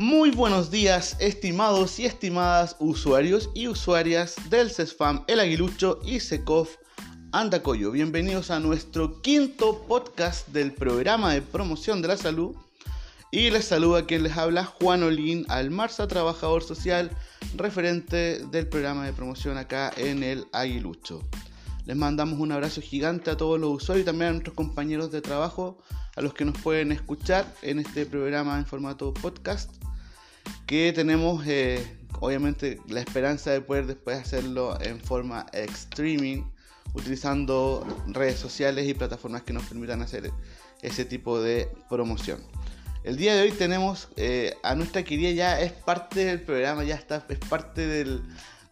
Muy buenos días, estimados y estimadas usuarios y usuarias del CESFAM, El Aguilucho y SECOF Andacoyo. Bienvenidos a nuestro quinto podcast del programa de promoción de la salud. Y les saluda quien les habla, Juan Olín Almarza, trabajador social, referente del programa de promoción acá en El Aguilucho. Les mandamos un abrazo gigante a todos los usuarios y también a nuestros compañeros de trabajo, a los que nos pueden escuchar en este programa en formato podcast, que tenemos eh, obviamente la esperanza de poder después hacerlo en forma streaming, utilizando redes sociales y plataformas que nos permitan hacer ese tipo de promoción. El día de hoy tenemos eh, a nuestra querida, ya es parte del programa, ya está, es parte del,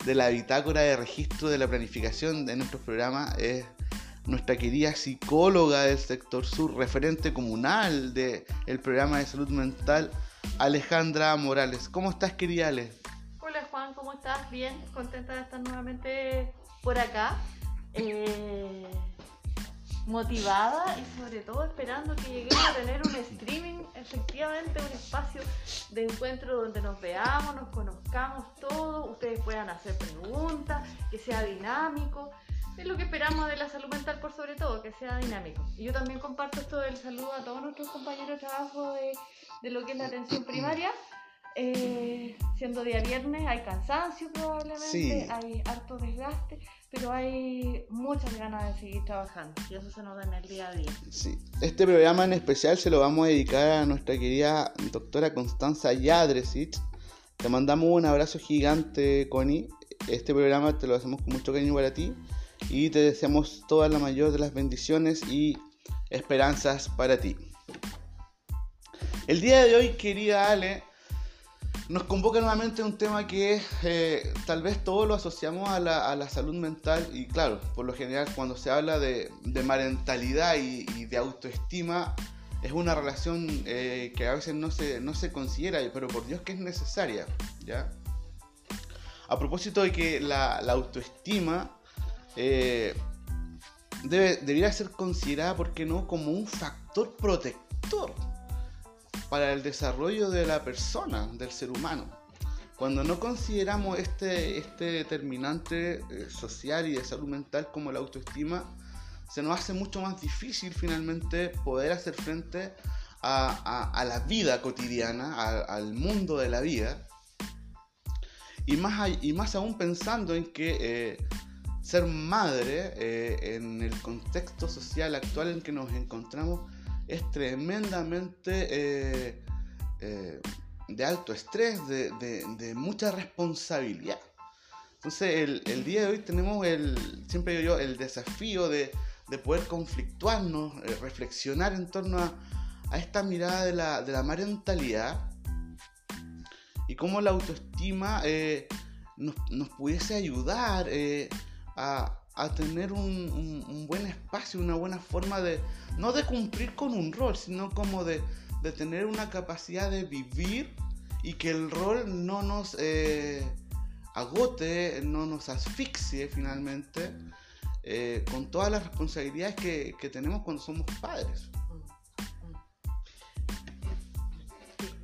de la bitácora de registro de la planificación de nuestros programas es nuestra querida psicóloga del sector sur, referente comunal del programa de salud mental, Alejandra Morales. ¿Cómo estás, querida Ale? Hola Juan, ¿cómo estás? Bien, contenta de estar nuevamente por acá. Eh, motivada y sobre todo esperando que lleguemos a tener un streaming, efectivamente un espacio de encuentro donde nos veamos, nos conozcamos todos, ustedes puedan hacer preguntas, que sea dinámico. Es lo que esperamos de la salud mental por sobre todo, que sea dinámico. Y yo también comparto esto del saludo a todos nuestros compañeros de trabajo de, de lo que es la atención primaria. Eh, siendo día viernes hay cansancio probablemente, hay harto desgaste, pero hay muchas ganas de seguir trabajando y eso se nos da en el día a día. Sí, este programa en especial se lo vamos a dedicar a nuestra querida doctora Constanza Yadresic. Te mandamos un abrazo gigante, Connie. Este programa te lo hacemos con mucho cariño para ti y te deseamos toda la mayor de las bendiciones y esperanzas para ti. El día de hoy, querida Ale, nos convoca nuevamente un tema que eh, tal vez todos lo asociamos a la, salud mental y claro, por lo general cuando se habla de, de y, de autoestima es una relación eh, que a veces no se, no se considera, pero por Dios que es necesaria, ¿ya? A propósito de que la, autoestima eh, debe, debería ser considerada, ¿por qué no?, como un factor protector para el desarrollo de la persona, del ser humano. Cuando no consideramos este, este determinante eh, social y de salud mental como la autoestima, se nos hace mucho más difícil finalmente poder hacer frente a, la vida cotidiana, al mundo de la vida. Y más, y más aún pensando en que eh, ser madre eh, en el contexto social actual en que nos encontramos es tremendamente eh, eh, de alto estrés, de, mucha responsabilidad. Entonces el, día de hoy tenemos el, siempre yo, el desafío de, poder conflictuarnos, eh, reflexionar en torno a, esta mirada de la, de la y cómo la autoestima nos, pudiese ayudar a, a tener un, buen espacio, una buena forma de, no de cumplir con un rol, sino como de, tener una capacidad de vivir y que el rol no nos eh, agote, no nos asfixie finalmente, eh, con todas las responsabilidades que, tenemos cuando somos padres.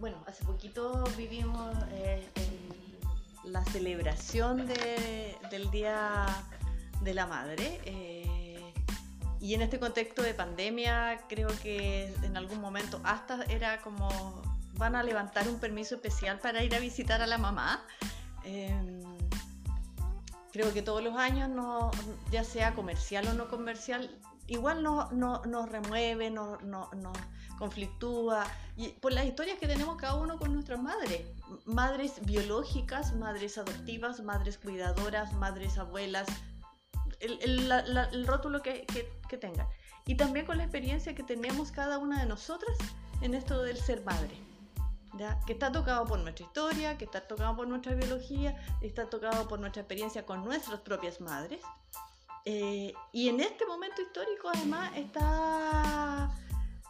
bueno, hace poquito vivimos eh, la celebración del Día de la madre. Eh, y en este contexto de pandemia, creo que en algún momento hasta era como van a levantar un permiso especial para ir a visitar a la mamá. Em, creo que todos los años, no, ya sea comercial o no comercial, igual nos no, no remueve, nos no, no, conflictúa, y por las historias que tenemos cada uno con nuestras madres, madres biológicas, madres adoptivas, madres cuidadoras, madres abuelas, el, rótulo que, que, tengan. Y también con la experiencia que tenemos cada una de nosotras en esto del ser madre. ¿ya? Que está tocado por nuestra historia, que está tocado por nuestra biología, está tocado por nuestra experiencia con nuestras propias madres. Eh, y en este momento histórico además está,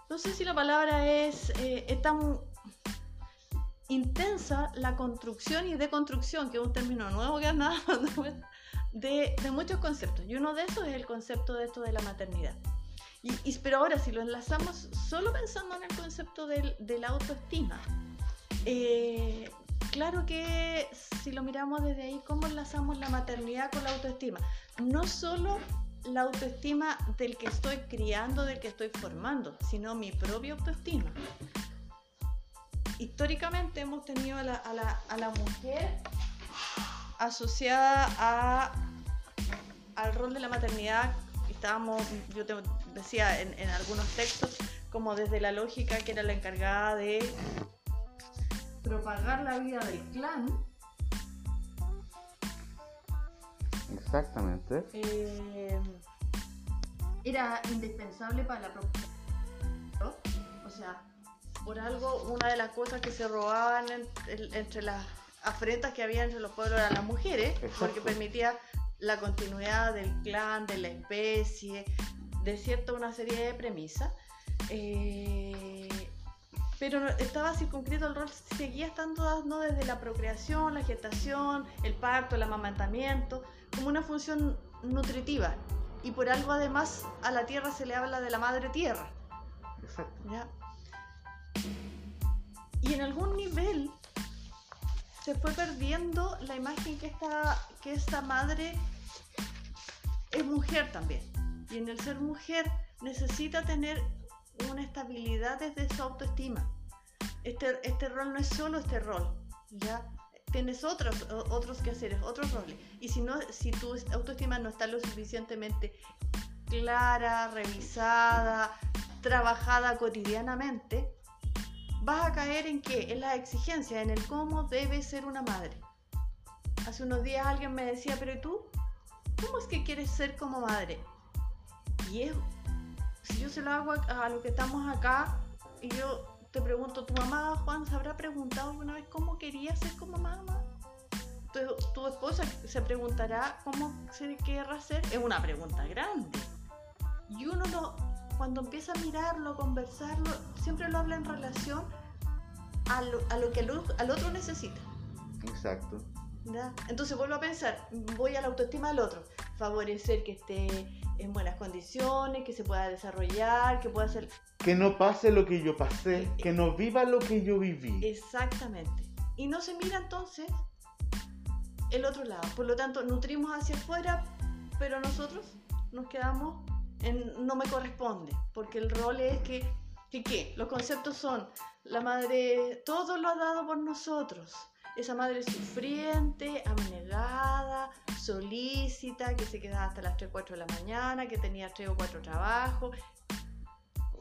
no sé si la palabra es, eh, es tan intensa la construcción y deconstrucción, que es un término nuevo que anda de, muchos conceptos. Y uno de esos es el concepto de esto de la maternidad. Y, pero ahora, si lo enlazamos solo pensando en el concepto del, de la autoestima, Eh, claro que si lo miramos desde ahí, ¿cómo enlazamos la maternidad con la autoestima? No solo la autoestima del que estoy criando, del que estoy formando, sino mi propia autoestima. Históricamente hemos tenido a la, mujer asociada a, al rol de la maternidad. Estábamos, yo te decía en, en algunos textos, como desde la lógica que era la encargada de propagar la vida del clan. Exactamente. Eh, era indispensable para la. O sea, por algo, una de las cosas que se robaban entre las afrentas que había entre los pueblos eran las mujeres, porque permitía la continuidad del clan, de la especie, de cierta una serie de premisas. Eh, pero estaba circunscrito el rol, seguía estando dando desde la procreación, la gestación, el parto, el amamantamiento, como una función nutritiva. Y por algo además a la tierra se le habla de la madre tierra. Exacto. Y en algún nivel se fue perdiendo la imagen que esta, que esta madre es mujer también. Y en el ser mujer necesita tener una estabilidad desde su autoestima. Este, este rol no es solo este rol, ¿ya? Tienes otros, otros quehaceres, otros roles. Y si, no, si tu autoestima no está lo suficientemente clara, revisada, trabajada cotidianamente, vas a caer en qué? En la exigencia, en el cómo debe ser una madre. Hace unos días alguien me decía, pero ¿y tú? ¿Cómo es que quieres ser como madre? Y es si yo se lo hago a, los que estamos acá y yo te pregunto, ¿tu mamá, Juan, se habrá preguntado alguna vez cómo quería ser como mamá? Tu, tu esposa se preguntará cómo se querrá ser. Es una pregunta grande. Y uno lo, cuando empieza a mirarlo, conversarlo, siempre lo habla en relación a lo, a lo que el, al otro necesita. Exacto. Entonces vuelvo a pensar, voy a la autoestima del otro, favorecer que esté en buenas condiciones, que se pueda desarrollar, que pueda hacer... Que no pase lo que yo pasé, que no viva lo que yo viví. Exactamente. Y no se mira entonces el otro lado. Por lo tanto, nutrimos hacia afuera, pero nosotros nos quedamos en no me corresponde, porque el rol es que, que ¿qué? Los conceptos son, la madre, todo lo ha dado por nosotros esa madre sufriente, abnegada, solícita, que se quedaba hasta las 3, 4 de la mañana, que tenía 3 o 4 trabajos.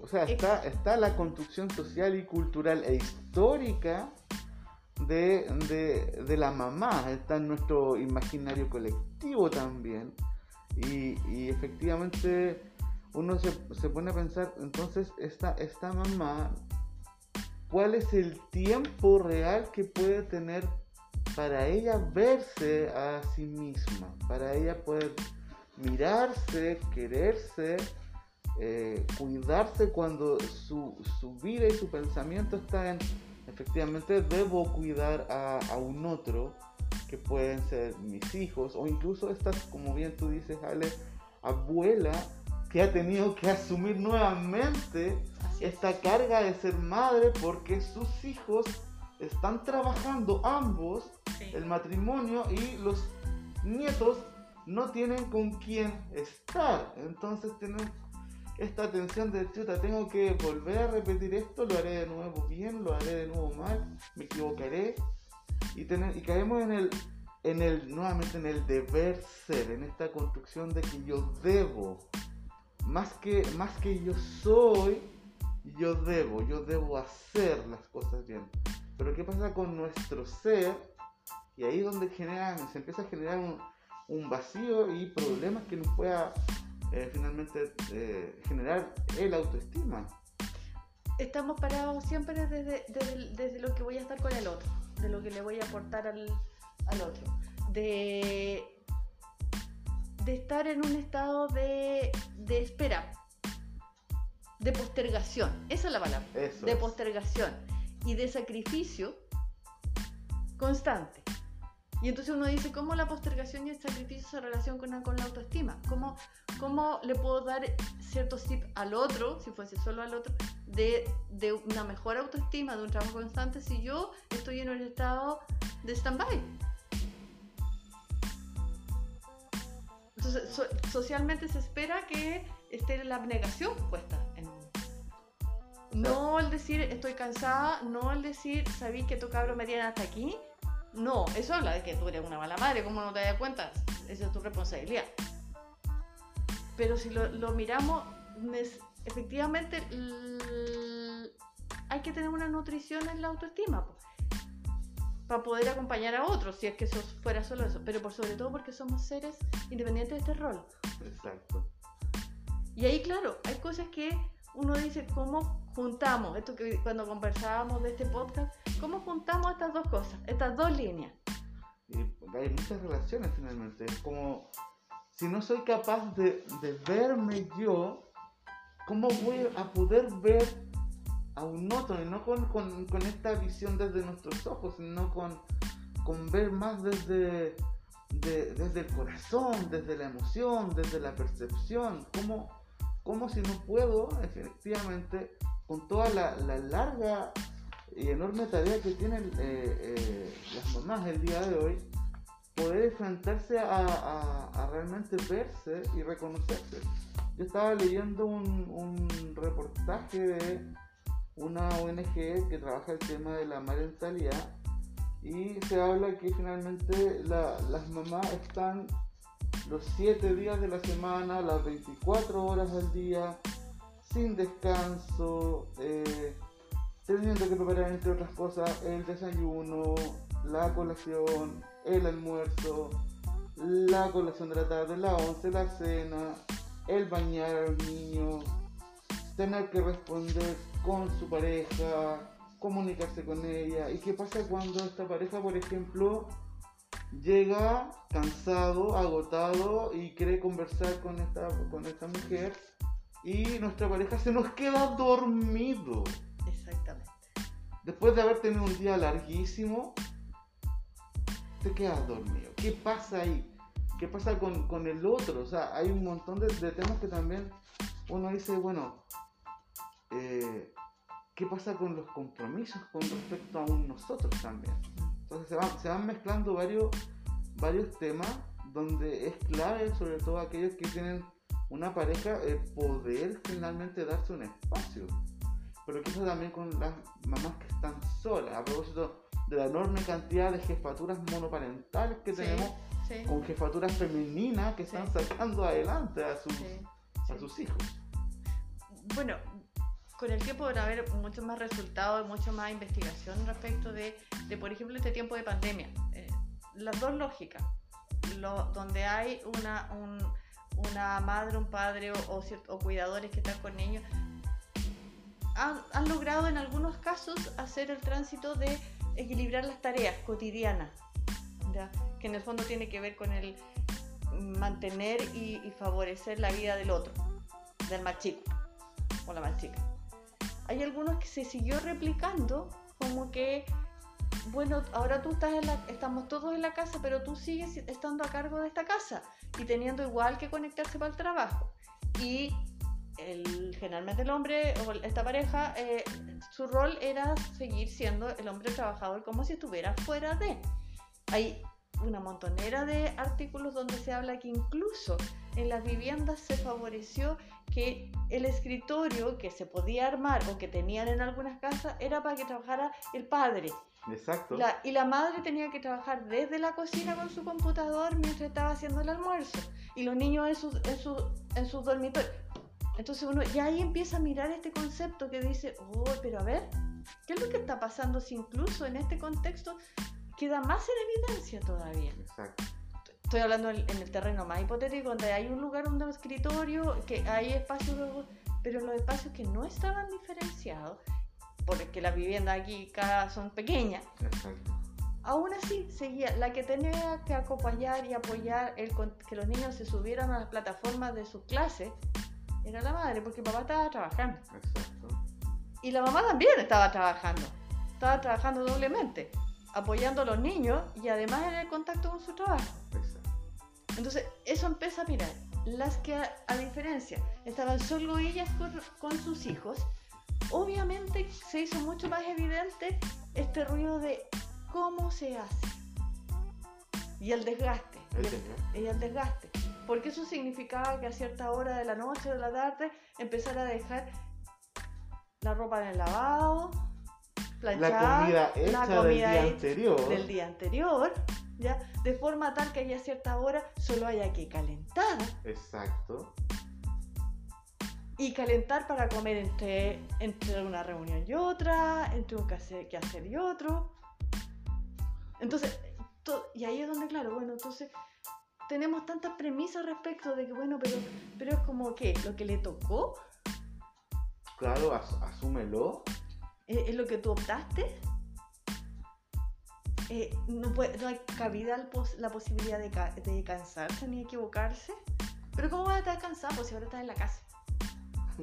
O sea, está, está la construcción social y cultural e histórica de, de, la mamá, está en nuestro imaginario colectivo también. Y, y efectivamente uno se, se, pone a pensar, entonces esta, esta mamá cuál es el tiempo real que puede tener para ella verse a sí misma, para ella poder mirarse, quererse, eh, cuidarse cuando su, vida y su pensamiento está en, efectivamente, debo cuidar a, a, un otro, que pueden ser mis hijos, o incluso estas, como bien tú dices, Ale, abuela, que ha tenido que asumir nuevamente esta carga de ser madre porque sus hijos están trabajando ambos, el matrimonio y los nietos no tienen con quién estar. Entonces tienen esta tensión de chuta, tengo que volver a repetir esto, lo haré de nuevo bien, lo haré de nuevo mal, me equivocaré. Y, y caemos en el, en el, nuevamente en el deber ser, en esta construcción de que yo debo, más que, más que yo soy, yo debo, yo debo hacer las cosas bien. Pero ¿qué pasa con nuestro ser? Y ahí es donde genera, se empieza a generar un, vacío y problemas que nos pueda eh, finalmente eh, generar el autoestima. Estamos parados siempre desde, desde, lo que voy a estar con el otro, de lo que le voy a aportar al, al otro, de, de estar en un estado de, de espera de postergación, esa es la palabra, de postergación y de sacrificio constante. Y entonces uno dice, ¿cómo la postergación y el sacrificio se relacionan con, la autoestima? ¿Cómo, ¿Cómo le puedo dar ciertos tips al otro, si fuese solo al otro, de, de una mejor autoestima, de un trabajo constante, si yo estoy en un estado de stand-by? Entonces, socialmente se espera que esté la abnegación puesta en no el decir estoy cansada, no el decir sabí que tu cabro me tiene hasta aquí, no, eso habla de que tú eres una mala madre, ¿cómo no te das cuenta? Esa es tu responsabilidad. Pero si lo, miramos, efectivamente hay que tener una nutrición en la autoestima para poder acompañar a otros, si es que eso fuera solo eso, pero por sobre todo porque somos seres independientes de este rol. Exacto. Y ahí, claro, hay cosas que uno dice, ¿cómo juntamos? Esto que cuando conversábamos de este podcast, ¿cómo juntamos estas dos cosas, estas dos líneas? Y hay muchas relaciones finalmente. Es como, si no soy capaz de, de verme yo, ¿cómo voy a poder ver a un otro? Y no con, con, con esta visión desde nuestros ojos, sino con, con ver más desde, desde el corazón, desde la emoción, desde la percepción. ¿Cómo, como si no puedo, efectivamente, con toda la, larga y enorme tarea que tienen eh, eh, las mamás el día de hoy, poder enfrentarse a, realmente verse y reconocerse. Yo estaba leyendo un, reportaje de una ONG que trabaja el tema de la marentalidad y se habla que finalmente las mamás están los 7 días de la semana, las 24 horas al día, sin descanso, eh, teniendo que preparar entre otras cosas el desayuno, la colación, el almuerzo, la colación de la tarde, la once, la cena, el bañar al niño, tener que responder con su pareja, comunicarse con ella. ¿Y qué pasa cuando esta pareja, por ejemplo, llega cansado, agotado y quiere conversar con esta, con esta mujer y nuestra pareja se nos queda dormido. Exactamente. Después de haber tenido un día larguísimo, te quedas dormido. ¿Qué pasa ahí? ¿Qué pasa con, el otro? O sea, hay un montón de, temas que también uno dice, bueno, eh, ¿qué pasa con los compromisos con respecto a nosotros también? Entonces se van, mezclando varios, varios temas donde es clave, sobre todo aquellos que tienen una pareja, poder finalmente darse un espacio. Pero que eso también con las mamás que están solas, a propósito de la enorme cantidad de jefaturas monoparentales que tenemos, con jefaturas femeninas que están sacando adelante a sus, a sus hijos. Bueno, con el tiempo van a haber mucho más resultados, mucho más investigación respecto de, de por ejemplo, este tiempo de pandemia. Eh, las dos lógicas, donde hay una, una madre, un padre o, cuidadores que están con niños, han, han, logrado en algunos casos hacer el tránsito de equilibrar las tareas cotidianas, que en el fondo tiene que ver con el mantener y, y favorecer la vida del otro, del más chico o la más chica hay algunos que se siguió replicando, como que, bueno, ahora tú estás en la, estamos todos en la casa, pero tú sigues estando a cargo de esta casa y teniendo igual que conectarse para el trabajo. Y generalmente el hombre o esta pareja, eh, su rol era seguir siendo el hombre trabajador como si estuviera fuera de. Hay una montonera de artículos donde se habla que incluso en las viviendas se favoreció que el escritorio que se podía armar o que tenían en algunas casas era para que trabajara el padre. Exacto. y la madre tenía que trabajar desde la cocina con su computador mientras estaba haciendo el almuerzo. Y los niños en sus, en sus, en sus dormitorios. Entonces uno ya ahí empieza a mirar este concepto que dice, oh, pero a ver, ¿qué es lo que está pasando si incluso en este contexto queda más en evidencia todavía? Exacto estoy hablando en, el terreno más hipotético, donde hay un lugar, un escritorio, que hay espacios, pero los espacios que no estaban diferenciados, porque las viviendas aquí cada son pequeñas, aún así seguía, la que tenía que acompañar y apoyar el, que los niños se subieran a las plataformas de su clase, era la madre, porque papá estaba trabajando. Y la mamá también estaba trabajando, estaba trabajando doblemente. apoyando a los niños y además en el contacto con su trabajo. Entonces, eso empieza a mirar. Las que, a, diferencia, estaban solo ellas con, sus hijos, obviamente se hizo mucho más evidente este ruido de cómo se hace. Y el desgaste. y el desgaste. Porque eso significaba que a cierta hora de la noche o de la tarde empezar a dejar la ropa en el lavado, planchar, la comida hecha del día anterior. Del día anterior, ¿ya? De forma tal que haya cierta hora solo haya que calentar. Exacto. Y calentar para comer entre, entre una reunión y otra, entre un que hacer y otro. Entonces, y ahí es donde, claro, bueno, entonces tenemos tantas premisas respecto de que, bueno, pero, pero es como que lo que le tocó. Claro, asúmelo. ¿Es, lo que tú optaste? Eh, no, no, hay cabida la posibilidad de, cansarse ni equivocarse. Pero ¿cómo vas a estar cansado pues si ahora estás en la casa?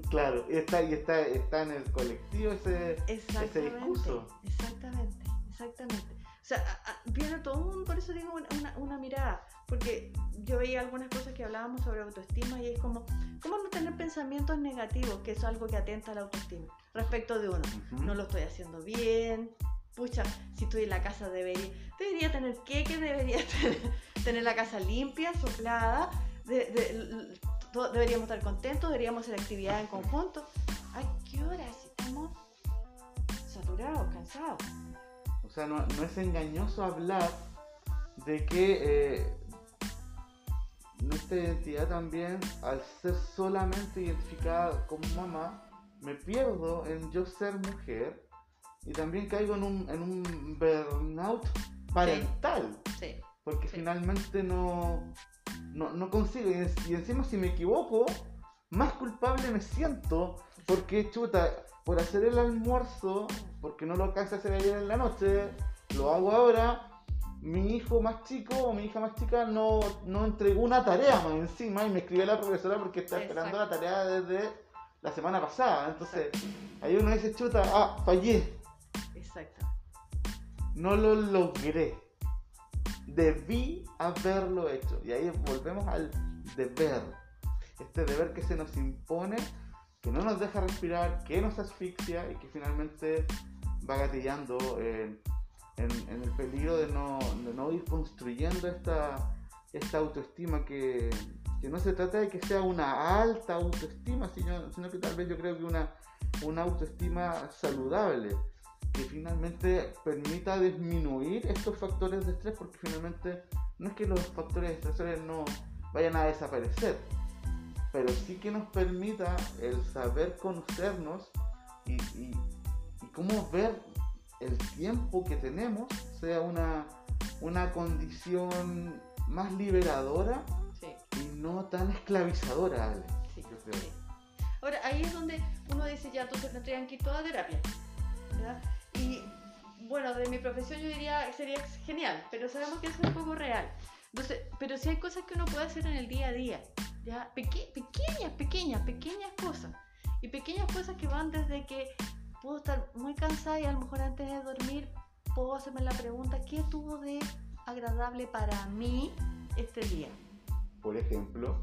Claro, está, y está, está en el colectivo ese, ese discurso. Exactamente, exactamente. O sea, viene todo un, por eso digo, una, una, mirada. Porque yo veía algunas cosas que hablábamos sobre autoestima y es como, ¿cómo no tener pensamientos negativos? Que es algo que atenta a la autoestima respecto de uno. No lo estoy haciendo bien, pucha, si estoy en la casa debería, debería tener queque, debería tener, la casa limpia, soplada, deberíamos estar contentos, deberíamos hacer actividad en conjunto. ¿A qué hora si estamos saturados, cansados? O sea, no, es engañoso hablar de que eh, nuestra identidad también, al ser solamente identificada como mamá, me pierdo en yo ser mujer y también caigo en un, en un burnout parental. Sí. Porque finalmente no, no, consigo. Y, encima si me equivoco, más culpable me siento porque chuta, por hacer el almuerzo, porque no lo alcancé a hacer ayer en la noche, lo hago ahora. Mi hijo más chico o mi hija más chica no, no entregó una tarea más encima y me escribió la profesora porque está esperando la tarea desde la semana pasada. Entonces, ahí uno dice, chuta, ah, fallé. No lo logré. Debí haberlo hecho. Y ahí volvemos al deber. Este deber que se nos impone, que no nos deja respirar, que nos asfixia y que finalmente va gatillando en, el peligro de no, de no ir construyendo esta, esta autoestima que, que no se trata de que sea una alta autoestima, sino, sino que tal vez yo creo que una, una autoestima saludable, que finalmente permita disminuir estos factores de estrés, porque finalmente no es que los factores estresores no vayan a desaparecer, pero sí que nos permita el saber conocernos y, y, y cómo ver el tiempo que tenemos sea una, una condición más liberadora no tan esclavizadora, Sí, Ahora, ahí es donde uno dice, ya, entonces tendrían que ir toda terapia. ¿Verdad? Y bueno, de mi profesión yo diría que sería genial, pero sabemos que eso es un poco real. Entonces, pero si hay cosas que uno puede hacer en el día a día, ¿ya? pequeñas, pequeñas, pequeñas cosas. Y pequeñas cosas que van desde que puedo estar muy cansada y a lo mejor antes de dormir puedo hacerme la pregunta, ¿qué tuvo de agradable para mí este día? por ejemplo.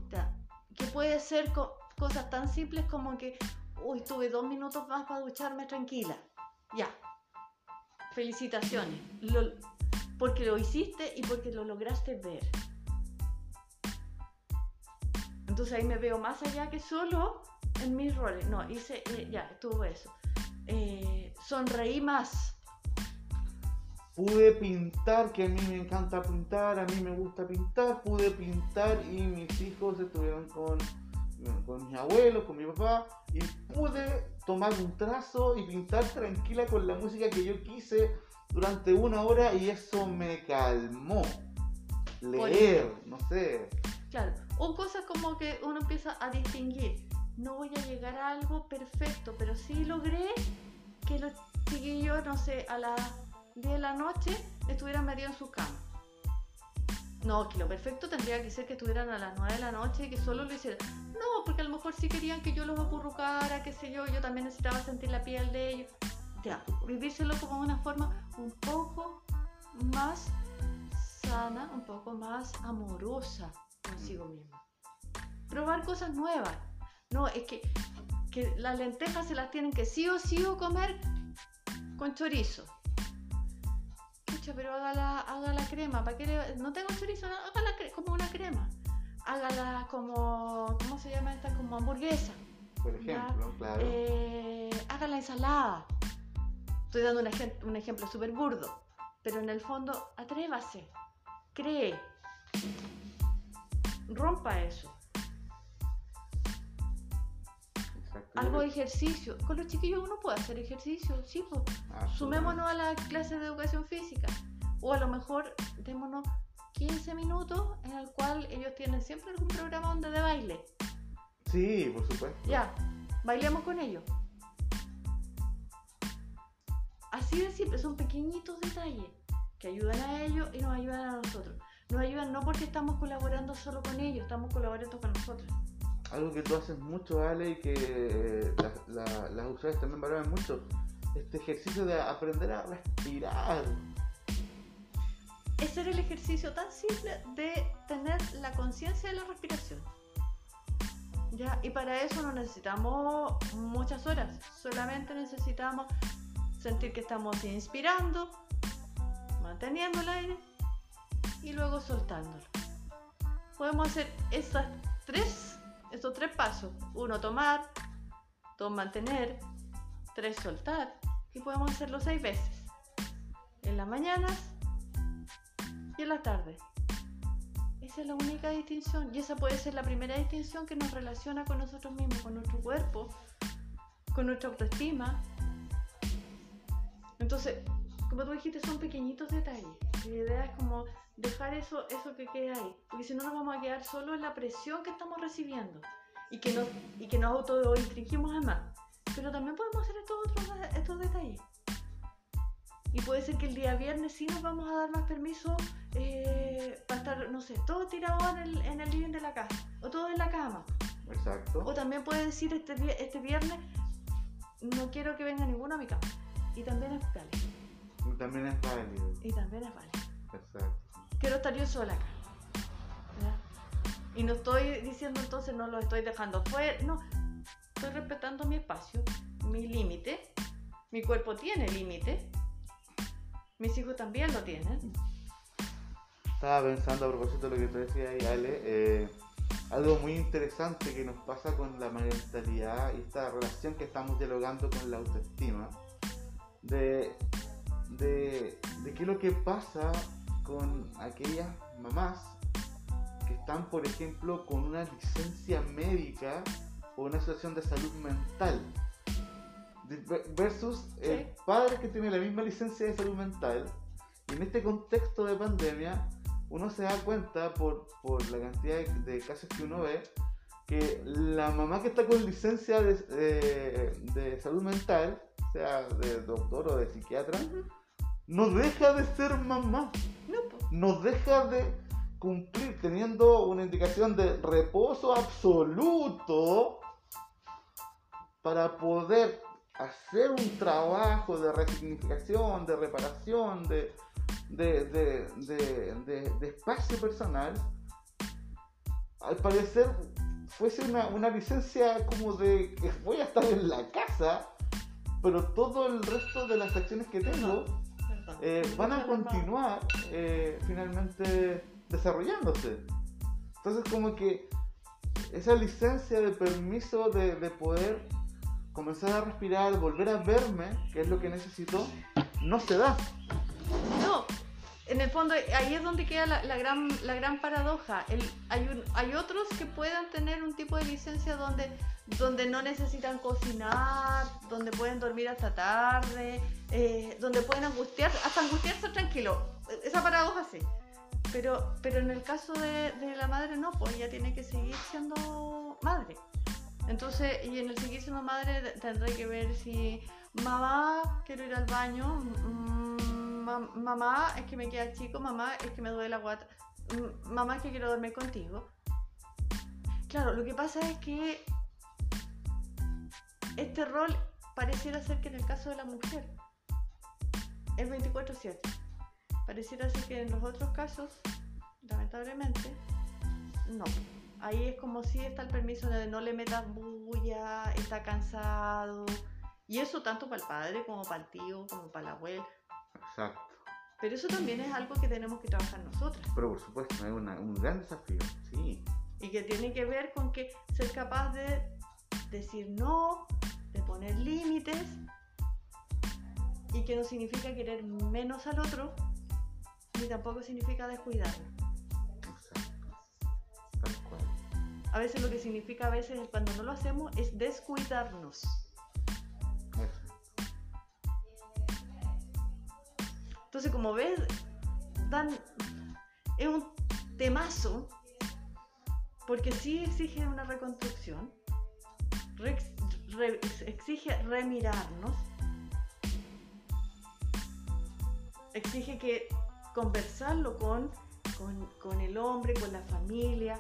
Que puede ser cosas tan simples como que, uy, tuve dos minutos más para ducharme tranquila. Ya. Felicitaciones. porque lo hiciste y porque lo lograste ver. Entonces ahí me veo más allá que solo en mis roles. No, hice, eh, ya, estuvo eso. Eh, sonreí más pude pintar, que a mí me encanta pintar, a mí me gusta pintar, pude pintar y mis hijos estuvieron con, con mis abuelos, con mi papá, y pude tomar un trazo y pintar tranquila con la música que yo quise durante una hora y eso me calmó. Leer, no sé. Claro, o cosas como que uno empieza a distinguir. No voy a llegar a algo perfecto, pero sí logré que los chiquillos, no sé, a la de la noche estuvieran metidos en su cama. No, que lo perfecto tendría que ser que estuvieran a las 9 de la noche y que solo lo hicieran. No, porque a lo mejor sí querían que yo los acurrucara, qué sé yo, yo también necesitaba sentir la piel de ellos. Ya, vivírselo como una forma un poco más sana, un poco más amorosa consigo misma. Probar cosas nuevas. No, es que, que las lentejas se las tienen que sí o sí o comer con chorizo. Pucha, pero hágala, haga la crema. ¿Para qué le- No tengo chorizo, hágala cre- como una crema. Hágala como, ¿cómo se llama esta? Como hamburguesa. Por ejemplo, claro. Eh, haga la ensalada. Estoy dando un, ejem- un ejemplo súper burdo, pero en el fondo, atrévase, cree, rompa eso. Exacto. Algo de ejercicio. Con los chiquillos uno puede hacer ejercicio, sí, pues. Sumémonos a la clase de educación física. O a lo mejor démonos 15 minutos en el cual ellos tienen siempre algún programa donde de baile. Sí, por supuesto. Ya, bailemos con ellos. Así de simple, son pequeñitos detalles que ayudan a ellos y nos ayudan a nosotros. Nos ayudan no porque estamos colaborando solo con ellos, estamos colaborando con nosotros. Algo que tú haces mucho, Ale, y que eh, las- la- las usuarias también valoran mucho. Este ejercicio de aprender a respirar. Era el ejercicio tan simple de tener la conciencia de la respiración. ¿Ya? Y para eso no necesitamos muchas horas, solamente necesitamos sentir que estamos inspirando, manteniendo el aire y luego soltándolo. Podemos hacer esas tres, estos tres pasos. Uno, tomar, dos, mantener, tres, soltar. Y podemos hacerlo seis veces. En las mañanas, y en la tarde. Esa es la única distinción y esa puede ser la primera distinción que nos relaciona con nosotros mismos, con nuestro cuerpo, con nuestra autoestima. Entonces, como tú dijiste, son pequeñitos detalles. La idea es como dejar eso, eso que queda ahí, porque si no nos vamos a quedar solo en la presión que estamos recibiendo y que nos, y que nos a más. Pero también podemos hacer estos otros estos detalles. Y puede ser que el día viernes sí nos vamos a dar más permiso eh, para estar, no sé, todos tirados en el, en el living de la casa o todos en la cama. Exacto. O también puede decir este, este viernes, no quiero que venga ninguno a mi cama. Y también es válido. Y También es válido. Y también es válido. Exacto. Quiero estar yo sola acá. Y no estoy diciendo entonces no lo estoy dejando fuera. No, estoy respetando mi espacio, mi límite. Mi cuerpo tiene límite. Mis hijos también lo tienen. Estaba pensando a propósito de lo que tú decías ahí, Ale, eh, algo muy interesante que nos pasa con la mentalidad y esta relación que estamos dialogando con la autoestima, de, de, de qué es lo que pasa con aquellas mamás que están, por ejemplo, con una licencia médica o una situación de salud mental. Versus el Sí. padre que tiene la misma licencia de salud mental y en este contexto de pandemia uno se da cuenta por, por la cantidad de, de casos que uno ve que la mamá que está con licencia de, de- de salud mental, sea de doctor o de psiquiatra, no deja de ser mamá, no deja de cumplir teniendo una indicación de reposo absoluto para poder hacer un trabajo de resignificación, de reparación, de, de, espacio personal, al parecer fuese una, una licencia como de que voy a estar en la casa, pero todo el resto de las acciones que tengo eh, van a continuar eh, finalmente desarrollándose. Entonces como que esa licencia de permiso de, de poder comenzar a respirar, volver a verme, que es lo que necesito, no se da. No, en el fondo ahí es donde queda la, gran, la gran paradoja. Hay, hay otros que puedan tener un tipo de licencia donde, donde no necesitan cocinar, donde pueden dormir hasta tarde, eh, donde pueden angustiar, hasta angustiarse tranquilo. Esa paradoja sí. Pero, pero en el caso de, de la madre no, pues ella tiene que seguir siendo madre. Entonces, y en el seguir siendo madre tendré que ver si mamá, quiero ir al baño, mm, ma- mamá, es que me queda chico, mamá, es que me duele la guata, mm, mamá, es que quiero dormir contigo. Claro, lo que pasa es que este rol pareciera ser que en el caso de la mujer es 24/7. pareciera ser que en los otros casos, lamentablemente, no. Ahí es como si está el permiso de no le metas bulla, está cansado. Y eso tanto para el padre como para el tío, como para la abuela. Exacto. Pero eso también es algo que tenemos que trabajar nosotras. Pero por supuesto, es una- un gran desafío, sí. Y que tiene que ver con que ser capaz de decir no, de poner límites, y que no significa querer menos al otro, ni tampoco significa descuidarlo. A veces lo que significa a veces cuando no lo hacemos es descuidarnos. Entonces, como ves, Dan es un temazo porque sí exige una reconstrucción, re- re- exige remirarnos, exige que conversarlo con, con, con el hombre, con la familia,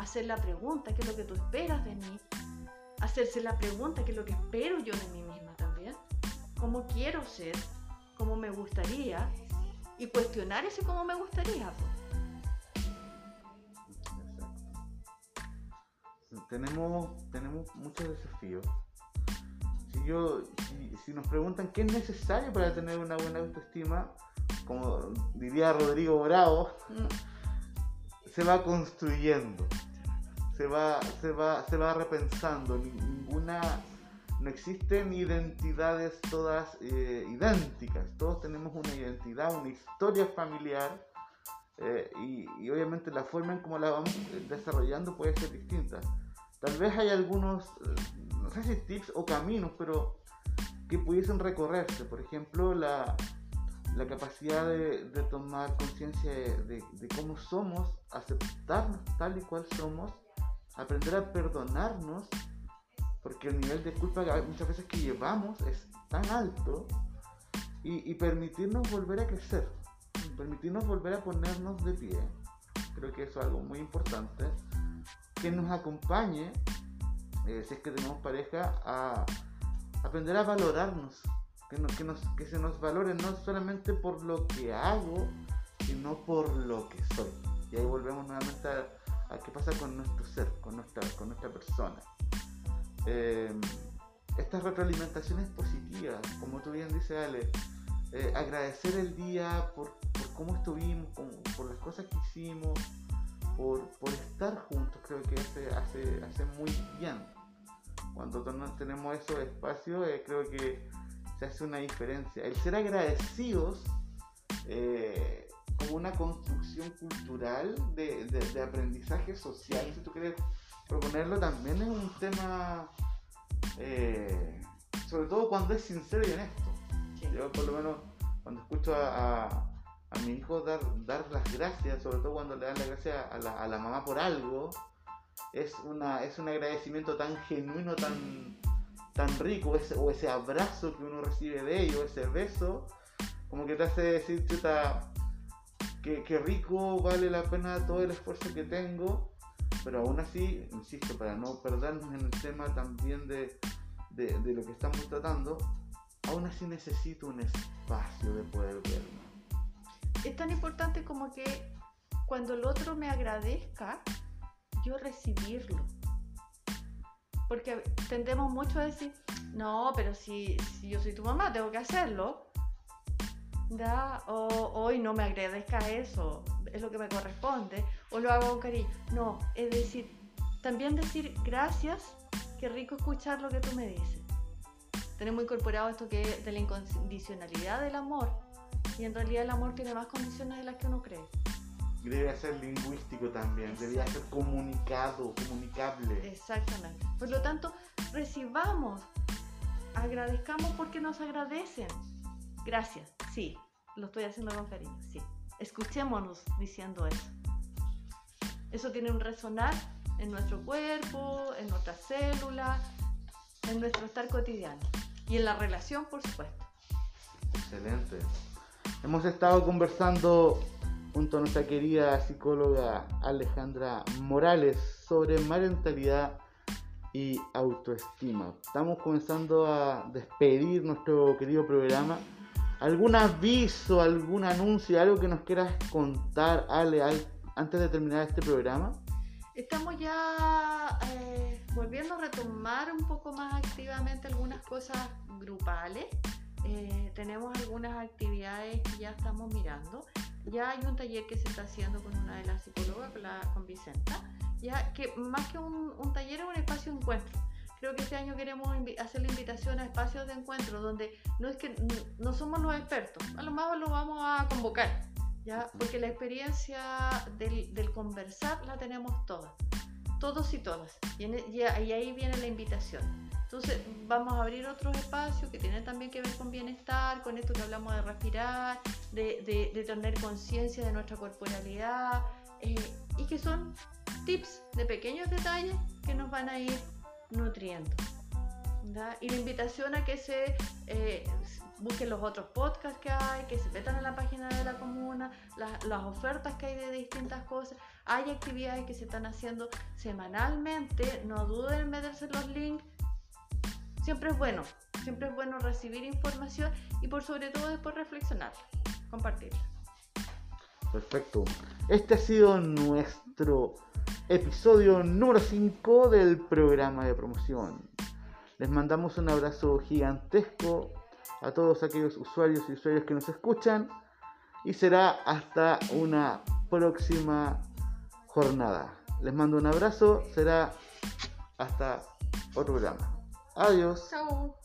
hacer la pregunta, ¿qué es lo que tú esperas de mí? Hacerse la pregunta, ¿qué es lo que espero yo de mí misma también? ¿Cómo quiero ser? ¿Cómo me gustaría? Y cuestionar ese cómo me gustaría. pues. Exacto. Tenemos, tenemos muchos desafíos. Si, yo, si, si nos preguntan qué es necesario para tener una buena autoestima, como diría Rodrigo Bravo, Mm, se va construyendo, se va, se va, se va repensando. Ni- Ninguna, no existen identidades todas eh, idénticas. Todos tenemos una identidad, una historia familiar. eh, y, y obviamente la forma en cómo la vamos eh, desarrollando puede ser distinta. Tal vez hay algunos, eh, no sé si tips o caminos, pero que pudiesen recorrerse. Por ejemplo, la, la capacidad de, de tomar conciencia de- de cómo somos, aceptarnos tal y cual somos, aprender a perdonarnos, porque el nivel de culpa que muchas veces que llevamos es tan alto, y, permitirnos volver a crecer, permitirnos volver a ponernos de pie. Creo que eso es algo muy importante, que nos acompañe, eh, si es que tenemos pareja, a aprender a valorarnos, que, no- que, nos, que se nos valore no solamente por lo que hago, sino por lo que soy. Y ahí volvemos nuevamente a, a qué pasa con nuestro ser, con nuestra, con nuestra persona. Eh, estas retroalimentaciones positivas, como tú bien dices, Ale, eh, agradecer el día por, por cómo estuvimos, por las cosas que hicimos, por, por estar juntos, creo que hace, hace, hace muy bien. Cuando ten- tenemos esos espacios, eh, creo que se hace una diferencia. El ser agradecidos eh, una construcción cultural de, de- de aprendizaje social, si tú quieres proponerlo, también es un tema, eh, sobre todo cuando es sincero y honesto. sí. Yo por lo menos cuando escucho a, a- a mi hijo dar, dar las gracias, sobre todo cuando le dan las gracias a la, a la mamá por algo, es, una, es un agradecimiento tan genuino, tan, tan rico, ese, o ese abrazo que uno recibe de ellos, ese beso, como que te hace decir, chuta, que rico, vale la pena todo el esfuerzo que tengo, pero aún así, insisto, para no perdernos en el tema también de, de, de lo que estamos tratando, aún así necesito un espacio de poder verme. Es tan importante como que cuando el otro me agradezca, yo recibirlo. Porque tendemos mucho a decir, no, pero si, si yo soy tu mamá, tengo que hacerlo. Ya, o hoy no me agradezca eso, es lo que me corresponde, o lo hago con cariño. No, es decir, también decir gracias, qué rico escuchar lo que tú me dices. Tenemos incorporado esto que es de la incondicionalidad del amor, y en realidad el amor tiene más condiciones de las que uno cree. Debe ser lingüístico también, debía ser comunicado, comunicable. Exactamente. Por lo tanto, recibamos, agradezcamos porque nos agradecen. Gracias, sí, lo estoy haciendo con cariño, sí. Escuchémonos diciendo eso. Eso tiene un resonar en nuestro cuerpo, en nuestras células, en nuestro estar cotidiano y en la relación, por supuesto. Excelente. Hemos estado conversando junto a nuestra querida psicóloga Alejandra Morales sobre parentalidad y autoestima. Estamos comenzando a despedir nuestro querido programa ¿Algún aviso, algún anuncio, algo que nos quieras contar, Ale, antes de terminar este programa? Estamos ya eh, volviendo a retomar un poco más activamente algunas cosas grupales. Eh, tenemos algunas actividades que ya estamos mirando. Ya hay un taller que se está haciendo con una de las psicólogas, con, la, con Vicenta, ya que más que un, un taller es un espacio de encuentro creo que este año queremos hacer la invitación a espacios de encuentro donde no es que no somos los expertos, a lo mejor lo vamos a convocar, ¿ya? porque la experiencia del, conversar la tenemos todas, todos y todas, y, y, ahí viene la invitación. Entonces vamos a abrir otros espacios que tienen también que ver con bienestar, con esto que hablamos de respirar, de, de, tener conciencia de nuestra corporalidad eh, y que son tips de pequeños detalles que nos van a ir nutriendo. Y la invitación a que se eh, busquen los otros podcasts que hay, que se metan en la página de la comuna, las ofertas que hay de distintas cosas. Hay actividades que se están haciendo semanalmente, no duden en meterse los links. Siempre es bueno, siempre es bueno recibir información y por sobre todo después reflexionar, compartirla. Perfecto. Este ha sido nuestro episodio número 5 del programa de promoción. Les mandamos un abrazo gigantesco a todos aquellos usuarios y usuarios que nos escuchan y será hasta una próxima jornada. Les mando un abrazo, será hasta otro programa. Adiós. Chao.